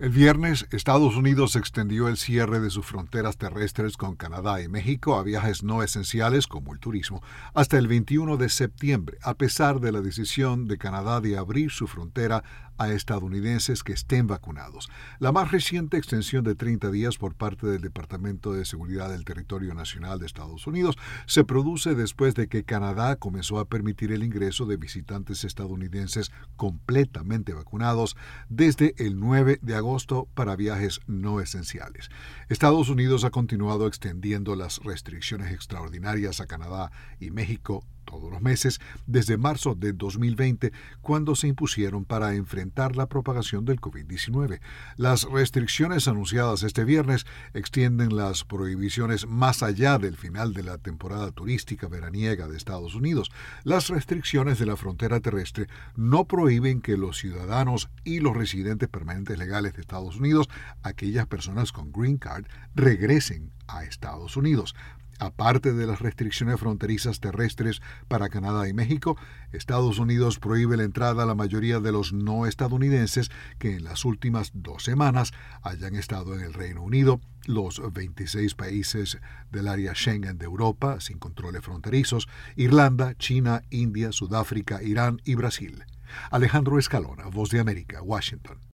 El viernes, Estados Unidos extendió el cierre de sus fronteras terrestres con Canadá y México a viajes no esenciales como el turismo hasta el 21 de septiembre, a pesar de la decisión de Canadá de abrir su frontera a estadounidenses que estén vacunados. La más reciente extensión de 30 días por parte del Departamento de Seguridad del Territorio Nacional de Estados Unidos se produce después de que Canadá comenzó a permitir el ingreso de visitantes estadounidenses completamente vacunados desde el 9 de agosto para viajes no esenciales. Estados Unidos ha continuado extendiendo las restricciones extraordinarias a Canadá y México todos los meses desde marzo de 2020, cuando se impusieron para enfrentar la propagación del COVID-19. Las restricciones anunciadas este viernes extienden las prohibiciones más allá del final de la temporada turística veraniega de Estados Unidos. Las restricciones de la frontera terrestre no prohíben que los ciudadanos y los residentes permanentes legales de Estados Unidos, aquellas personas con green card, regresen a Estados Unidos. Aparte de las restricciones fronterizas terrestres para Canadá y México, Estados Unidos prohíbe la entrada a la mayoría de los no estadounidenses que en las últimas dos semanas hayan estado en el Reino Unido, los 26 países del área Schengen de Europa sin controles fronterizos, Irlanda, China, India, Sudáfrica, Irán y Brasil. Alejandro Escalona, Voz de América, Washington.